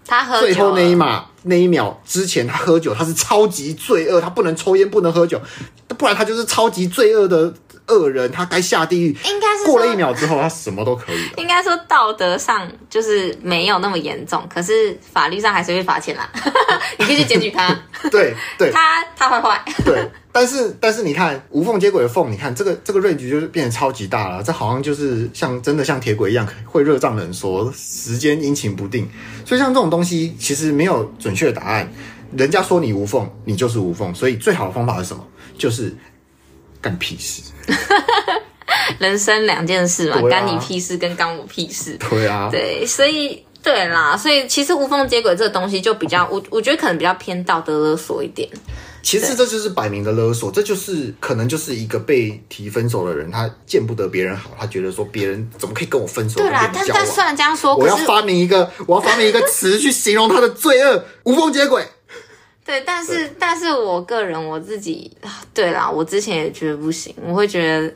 他喝最后那一码那一秒之前他喝酒，他是超级罪恶，他不能抽烟，不能喝酒，不然他就是超级罪恶的。恶人，他该下地狱。应该是过了一秒之后，他什么都可以了。应该说道德上就是没有那么严重，可是法律上还是会罚钱啦。(laughs) 你可以去检举他。(laughs) 对对，他他坏坏。(laughs) 对，但是但是你看无缝接轨的缝，你看这个这个 range 就是变得超级大了。这好像就是像真的像铁轨一样，会热胀冷缩，时间阴晴不定。所以像这种东西，其实没有准确的答案。人家说你无缝，你就是无缝。所以最好的方法是什么？就是。干屁事！(laughs) 人生两件事嘛，啊、干你屁事跟干我屁事。对啊，对，所以对啦，所以其实无缝接轨这个东西就比较，我我觉得可能比较偏道德勒索一点。其实这就是摆明的勒索，这就是可能就是一个被提分手的人，他见不得别人好，他觉得说别人怎么可以跟我分手？对啦，但但虽然这样说，我要发明一个，我要发明一个词去形容他的罪恶，(laughs) 无缝接轨。对，但是但是我个人我自己，对啦，我之前也觉得不行，我会觉得，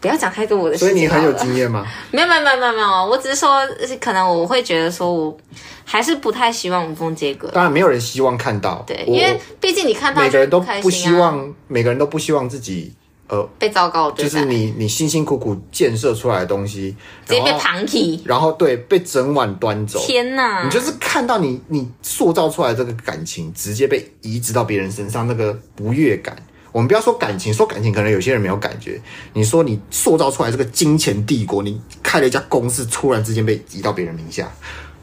不要讲太多我的事情。所以你很有经验吗？(laughs) 没有没有没有没有没有，我只是说，可能我会觉得说，我还是不太希望无缝接轨。当然，没有人希望看到，对，因为毕竟你看到、啊、每个人都不希望，每个人都不希望自己。呃，被糟糕对，就是你你辛辛苦苦建设出来的东西，直接被旁体，然后对，被整碗端走。天哪！你就是看到你你塑造出来的这个感情，直接被移植到别人身上，那个不悦感。我们不要说感情，说感情可能有些人没有感觉。你说你塑造出来这个金钱帝国，你开了一家公司，突然之间被移到别人名下。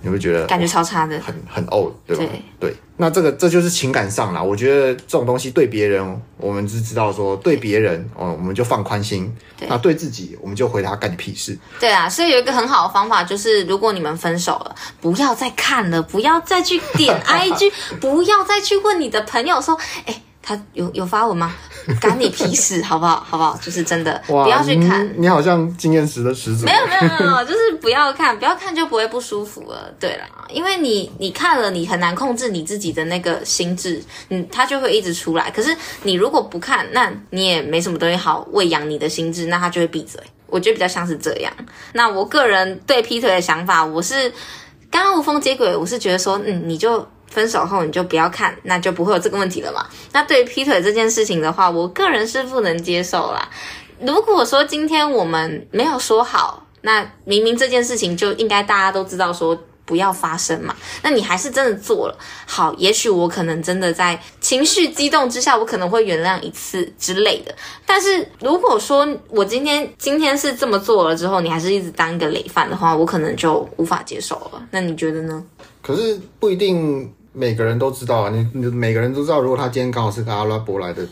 你会觉得感觉超差的，很很 old，，对吧？对，对，那这个这就是情感上啦。我觉得这种东西对别人，我们是知道说对别人，哦，我们就放宽心；对那对自己，我们就回答干你屁事。对啊，所以有一个很好的方法，就是如果你们分手了，不要再看了，不要再去点 (laughs) IG，不要再去问你的朋友说，哎，他有有发文吗？(laughs) 干你屁事，好不好？好不好？就是真的，(laughs) 不要去看。你，你好像经验值的十足。没有没有没有，就是不要看，不要看就不会不舒服了。对啦，因为你你看了，你很难控制你自己的那个心智，嗯，它就会一直出来。可是你如果不看，那你也没什么东西好喂养你的心智，那它就会闭嘴。我觉得比较像是这样。那我个人对劈腿的想法，我是刚刚无缝接轨，我是觉得说，嗯，你就。分手后你就不要看，那就不会有这个问题了嘛。那对于劈腿这件事情的话，我个人是不能接受啦。如果说今天我们没有说好，那明明这件事情就应该大家都知道说不要发生嘛。那你还是真的做了，好，也许我可能真的在情绪激动之下，我可能会原谅一次之类的。但是如果说我今天今天是这么做了之后，你还是一直当一个累犯的话，我可能就无法接受了。那你觉得呢？可是不一定。每个人都知道啊，你你每个人都知道，如果他今天刚好是个阿拉伯来的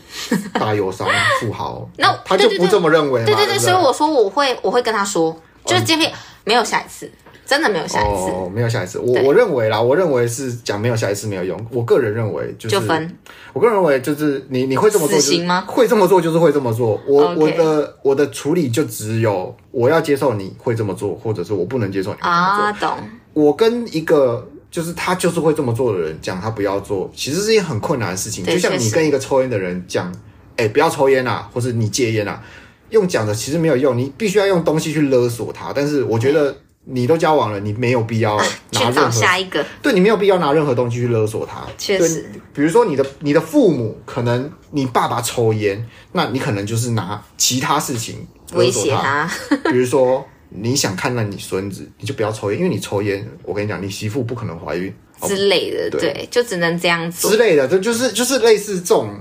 大友商富豪，(laughs) 那他就不这么认为嘛。对对对，所以我说我会我会跟他说，就是今天没有下一次，真的没有下一次，哦，没有下一次。我我认为啦，我认为是讲没有下一次没有用。我个人认为就是，就分。我个人认为就是你你会这么做，行吗？会这么做就是会这么做。我我的我的处理就只有我要接受你会这么做，或者是我不能接受你会这么做。啊，懂。我跟一个。就是他就是会这么做的人讲他不要做，其实是一件很困难的事情。就像你跟一个抽烟的人讲，哎、欸，不要抽烟啊，或者你戒烟啊，用讲的其实没有用，你必须要用东西去勒索他。但是我觉得你都交往了，你没有必要拿任何下一个，对，你没有必要拿任何东西去勒索他。确实，比如说你的你的父母，可能你爸爸抽烟，那你可能就是拿其他事情勒索他，威胁他比如说。你想看到你孙子，你就不要抽烟，因为你抽烟，我跟你讲，你媳妇不可能怀孕之类的，对，就只能这样子之类的，这就是就是类似这种。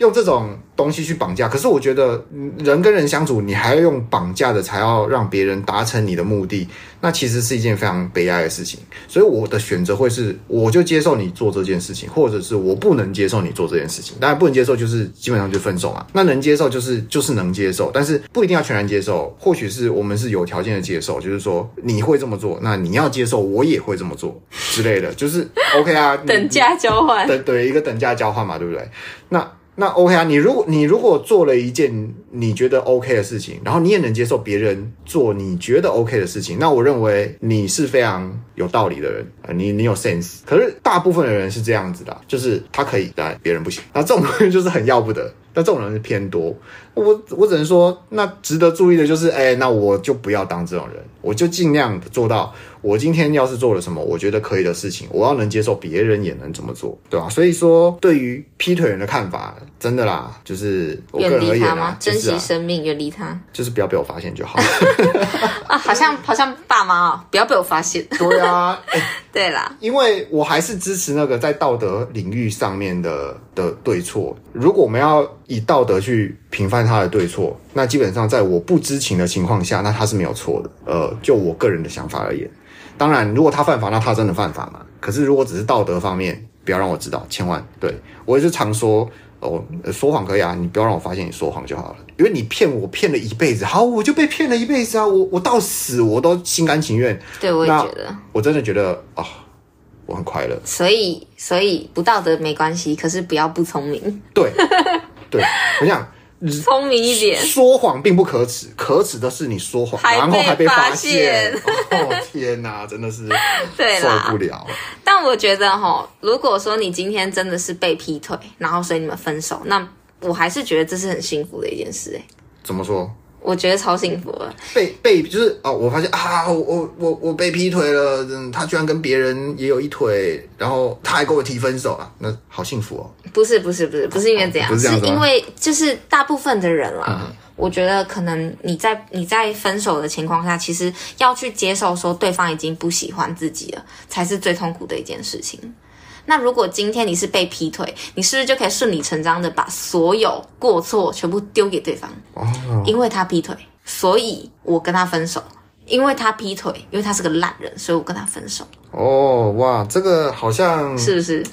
用这种东西去绑架，可是我觉得人跟人相处，你还要用绑架的，才要让别人达成你的目的，那其实是一件非常悲哀的事情。所以我的选择会是，我就接受你做这件事情，或者是我不能接受你做这件事情。当然不能接受就是基本上就分手啊。那能接受就是就是能接受，但是不一定要全然接受。或许是我们是有条件的接受，就是说你会这么做，那你要接受我也会这么做之类的，就是 OK 啊，等价交换，对对，一个等价交换嘛，对不对？那。那 OK 啊，你如果你如果做了一件你觉得 OK 的事情，然后你也能接受别人做你觉得 OK 的事情，那我认为你是非常有道理的人，你你有 sense。可是大部分的人是这样子的，就是他可以，但别人不行。那这种东西就是很要不得。那这种人是偏多，我我只能说，那值得注意的就是，哎，那我就不要当这种人，我就尽量做到，我今天要是做了什么，我觉得可以的事情，我要能接受别人也能这么做，对吧？所以说，对于劈腿人的看法，真的啦，就是我个人而言啦，远离他吗？珍惜生命，远离他，(laughs) 就是不要被我发现就好。(laughs) 啊，好像好像爸妈哦，不要被我发现。对啊，(laughs) 对啦，因为我还是支持那个在道德领域上面的的对错。如果我们要以道德去评判他的对错，那基本上在我不知情的情况下，那他是没有错的。呃，就我个人的想法而言，当然，如果他犯法，那他真的犯法嘛？可是如果只是道德方面，不要让我知道，千万对我也是常说哦，说谎可以啊，你不要让我发现你说谎就好了，因为你骗我骗了一辈子，好，我就被骗了一辈子啊，我我到死我都心甘情愿。对，我也觉得，我真的觉得啊。哦我很快乐，所以所以不道德没关系，可是不要不聪明。对，对，我想聪明一点。说谎并不可耻，可耻的是你说谎，然后还被发现。哦天哪，真的是 (laughs) 受不了。但我觉得哈，如果说你今天真的是被劈腿，然后所以你们分手，那我还是觉得这是很幸福的一件事。哎，怎么说？我觉得超幸福了，被被就是哦，我发现啊，我我我被劈腿了，嗯他居然跟别人也有一腿，然后他还跟我提分手啊，那好幸福哦。不是不是不是不是因为这样，哦、是，这样是因为就是大部分的人啦，嗯、我觉得可能你在你在分手的情况下，其实要去接受说对方已经不喜欢自己了，才是最痛苦的一件事情。那如果今天你是被劈腿，你是不是就可以顺理成章的把所有过错全部丢给对方？哦，因为他劈腿，所以我跟他分手。因为他劈腿，因为他是个烂人，所以我跟他分手。哦，哇，这个好像是不是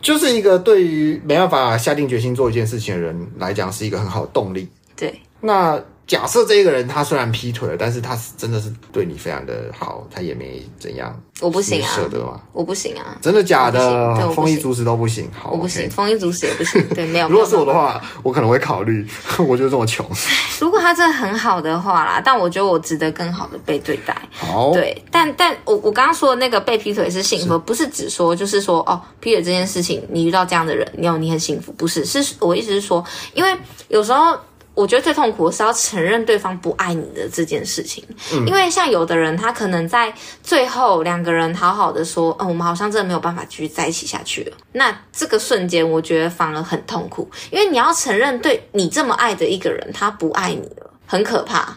就是一个对于没办法下定决心做一件事情的人来讲，是一个很好的动力？对。那。假设这一个人他虽然劈腿了，但是他是真的是对你非常的好，他也没怎样。我不行啊，舍得吗？我不行啊，真的假的？丰衣足食都不行，好，我不行，丰衣足食也不行。对，没有。(laughs) 如果是我的话，我可能会考虑，(laughs) 我就这么穷。(laughs) 如果他真的很好的话啦，但我觉得我值得更好的被对待。好，对，但但我我刚刚说的那个被劈腿是幸福，不是只说就是说哦，劈腿这件事情，你遇到这样的人，你有你很幸福，不是？是我意思是说，因为有时候。我觉得最痛苦的是要承认对方不爱你的这件事情，嗯，因为像有的人，他可能在最后两个人好好的说，嗯，我们好像真的没有办法继续在一起下去了。那这个瞬间，我觉得反而很痛苦，因为你要承认对你这么爱的一个人，他不爱你了，很可怕。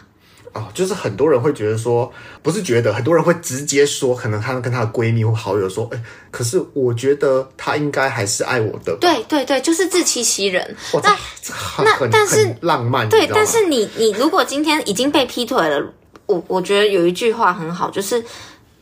哦，就是很多人会觉得说，不是觉得，很多人会直接说，可能她跟她的闺蜜或好友说，哎，可是我觉得他应该还是爱我的。对对对，就是自欺欺人。那那但是浪漫，对，但是你你如果今天已经被劈腿了，我我觉得有一句话很好，就是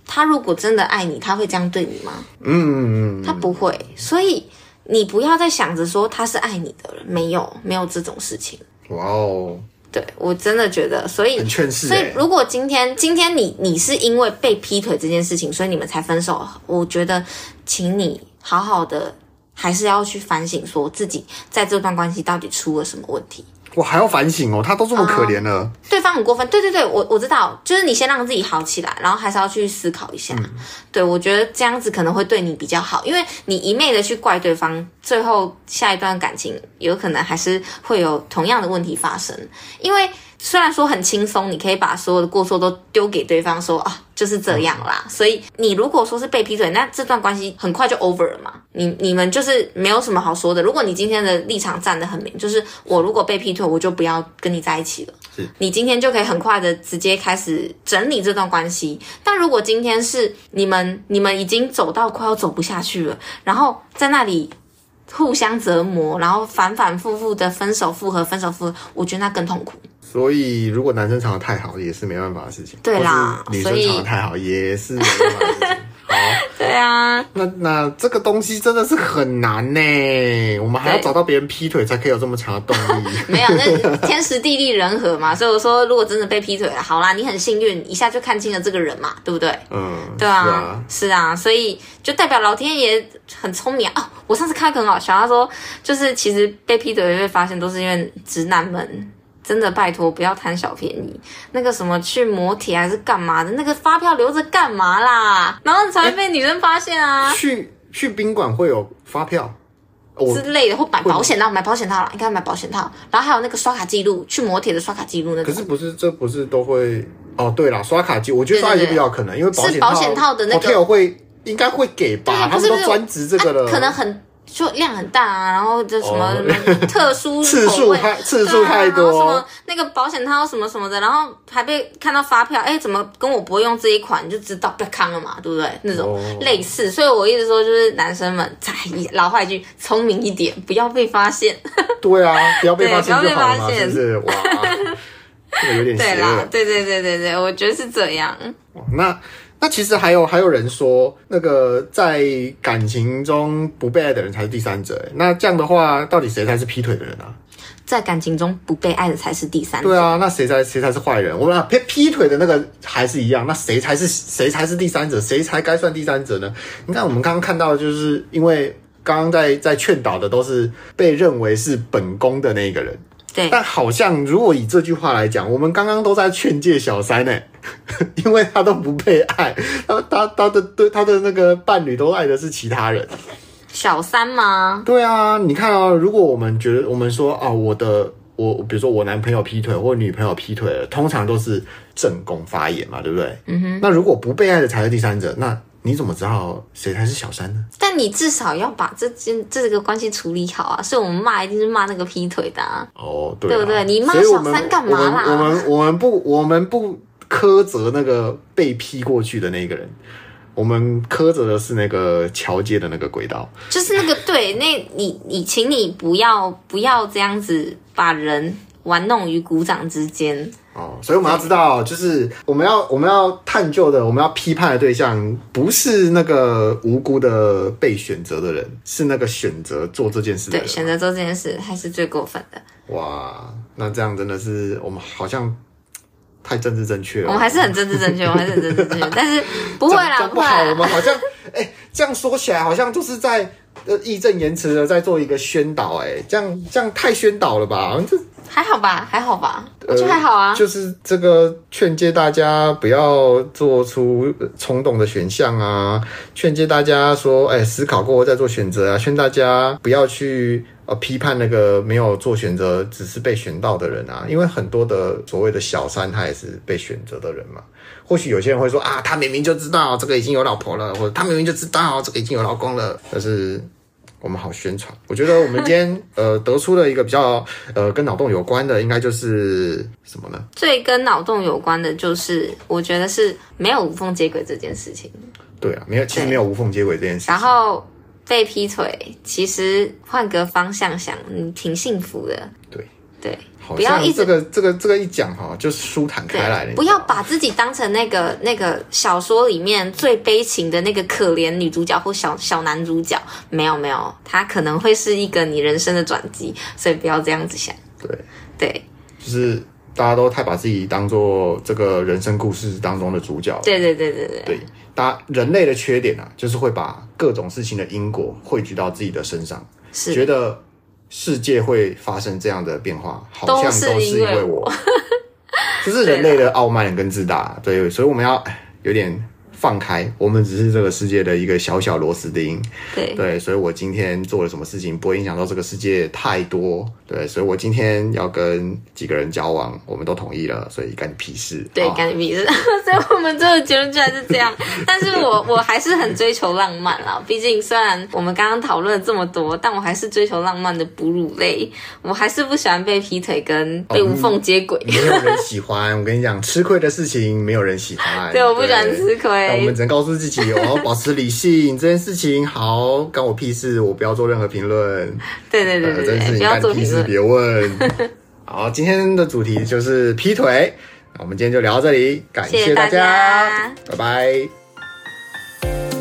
他如果真的爱你，他会这样对你吗？嗯，他不会。所以你不要再想着说他是爱你的人，没有没有这种事情。哇哦。对，我真的觉得，所以，很劝世欸、所以如果今天今天你你是因为被劈腿这件事情，所以你们才分手，我觉得，请你好好的，还是要去反省，说自己在这段关系到底出了什么问题。我还要反省哦，他都这么可怜了，嗯，对方很过分。对对对，我我知道，就是你先让自己好起来，然后还是要去思考一下。嗯、对，我觉得这样子可能会对你比较好，因为你一昧的去怪对方，最后下一段感情有可能还是会有同样的问题发生，因为。虽然说很轻松，你可以把所有的过错都丢给对方说，说啊就是这样啦。所以你如果说是被劈腿，那这段关系很快就 over 了嘛。你你们就是没有什么好说的。如果你今天的立场站得很明，就是我如果被劈腿，我就不要跟你在一起了。是你今天就可以很快的直接开始整理这段关系。但如果今天是你们你们已经走到快要走不下去了，然后在那里互相折磨，然后反反复复的分手复合，分手复合，我觉得那更痛苦。所以，如果男生藏的太好，也是没办法的事情。对啦，女生藏的太好，也是没办法的事情。(laughs) 好，对啊。那那这个东西真的是很难呢。我们还要找到别人劈腿，才可以有这么强的动力。(laughs) 没有，那天时地利人和嘛。所以我说，如果真的被劈腿了，好啦，你很幸运，一下就看清了这个人嘛，对不对？嗯，对啊，是啊，是啊。所以就代表老天爷很聪明啊。哦，我上次看很好笑，他说，就是其实被劈腿会发现，都是因为直男们。真的拜托，不要贪小便宜。那个什么去磨铁还是干嘛的，那个发票留着干嘛啦？然后才会被女生发现啊。欸、去去宾馆会有发票之类的，或买保险套，买保险套啦，应该买保险套。然后还有那个刷卡记录，去摩铁的刷卡记录那个。可是不是，这不是都会哦？对啦，刷卡记，我觉得刷卡记比较可能，因为保险套是保险套的那个会应该会给吧？他们都专职这个了，可能很。就量很大啊，然后就什么特殊次数太次数太多，什么那个保险套什么什么的，然后还被看到发票，哎，怎么跟我不会用这一款，就知道被坑了嘛，对不对？那种类似，所以我一直说，就是男生们在老话一句，聪明一点，不要被发现。对啊，(laughs) 不要被发现就好了嘛，是不是？哇，(laughs) 这个有点邪恶。对对对对对，我觉得是这样。那。那其实还有还有人说，那个在感情中不被爱的人才是第三者。那这样的话，到底谁才是劈腿的人啊？在感情中不被爱的才是第三者。对啊，那谁才谁才是坏人？我们劈劈腿的那个还是一样。那谁才是谁才是第三者？谁才该算第三者呢？你看我们刚刚看到的，就是因为刚刚在在劝导的都是被认为是本宫的那个人。对，但好像如果以这句话来讲，我们刚刚都在劝诫小三呢，(laughs) 因为他都不被爱，他他他的对他的那个伴侣都爱的是其他人。小三吗？对啊，你看啊，如果我们觉得我们说啊，我的我比如说我男朋友劈腿或女朋友劈腿了，通常都是正宫发言嘛，对不对？嗯哼。那如果不被爱的才是第三者，那。你怎么知道谁才是小三呢？但你至少要把这件这个关系处理好啊！所以我们骂一定是骂那个劈腿的啊！哦，对，对不对？你骂小三干嘛啦？我们我们，我们不我们不苛责那个被劈过去的那个人，我们苛责的是那个桥接的那个轨道，就是那个对，那你你请你不要不要这样子把人玩弄于股掌之间。哦，所以我们要知道，就是我们要我们要探究的，我们要批判的对象，不是那个无辜的被选择的人，是那个选择做这件事的人。对，选择做这件事还是最过分的。哇，那这样真的是我们好像太政治正确了。我们还是很政治正确，(laughs) 我们还是很政治正确，但是不会啦，不好。我们好像哎、欸，这样说起来好像就是在呃义正言辞的在做一个宣导，哎，这样这样太宣导了吧？这。还好吧，还好吧，我觉得还好啊。呃、就是这个劝诫大家不要做出冲动的选项啊，劝诫大家说，哎，思考过后再做选择啊，劝大家不要去呃批判那个没有做选择只是被选到的人啊，因为很多的所谓的小三他也是被选择的人嘛。或许有些人会说啊，他明明就知道这个已经有老婆了，或者他明明就知道这个已经有老公了，但是。我们好宣传，我觉得我们今天 (laughs) 呃得出了一个比较呃跟脑洞有关的，应该就是什么呢？最跟脑洞有关的就是，我觉得是没有无缝接轨这件事情。对啊，没有，其实没有无缝接轨这件事情。然后被劈腿，其实换个方向想，你挺幸福的。对对。不要一直这个这个这个一讲哈，就是舒坦开来了。不要把自己当成那个那个小说里面最悲情的那个可怜女主角或小小男主角。没有没有，他可能会是一个你人生的转机，所以不要这样子想。对对，就是大家都太把自己当做这个人生故事当中的主角。对对对对对。对，大家人类的缺点啊，就是会把各种事情的因果汇聚到自己的身上，是觉得。世界会发生这样的变化，好像都是因为我，这 (laughs) 是人类的傲慢跟自大，对，所以我们要有点。放开，我们只是这个世界的一个小小螺丝钉。对对，所以我今天做了什么事情，不会影响到这个世界太多。对，所以我今天要跟几个人交往，我们都同意了，所以干你屁事。对，干你屁事。(laughs) 所以我们最后结论居然是这样。但是我我还是很追求浪漫啦。毕竟虽然我们刚刚讨论了这么多，但我还是追求浪漫的哺乳类。我还是不喜欢被劈腿跟被无缝接轨。哦，没有人喜欢。我跟你讲，吃亏的事情没有人喜欢。(laughs) 对，我不喜欢吃亏。我们只能告诉自己，我要保持理性。(laughs) 这件事情好，关我屁事，我不要做任何评论。对对对对，对、呃、不要做屁事，别问。好，今天的主题就是劈腿。那我们今天就聊到这里，感谢大家，谢谢大家拜拜。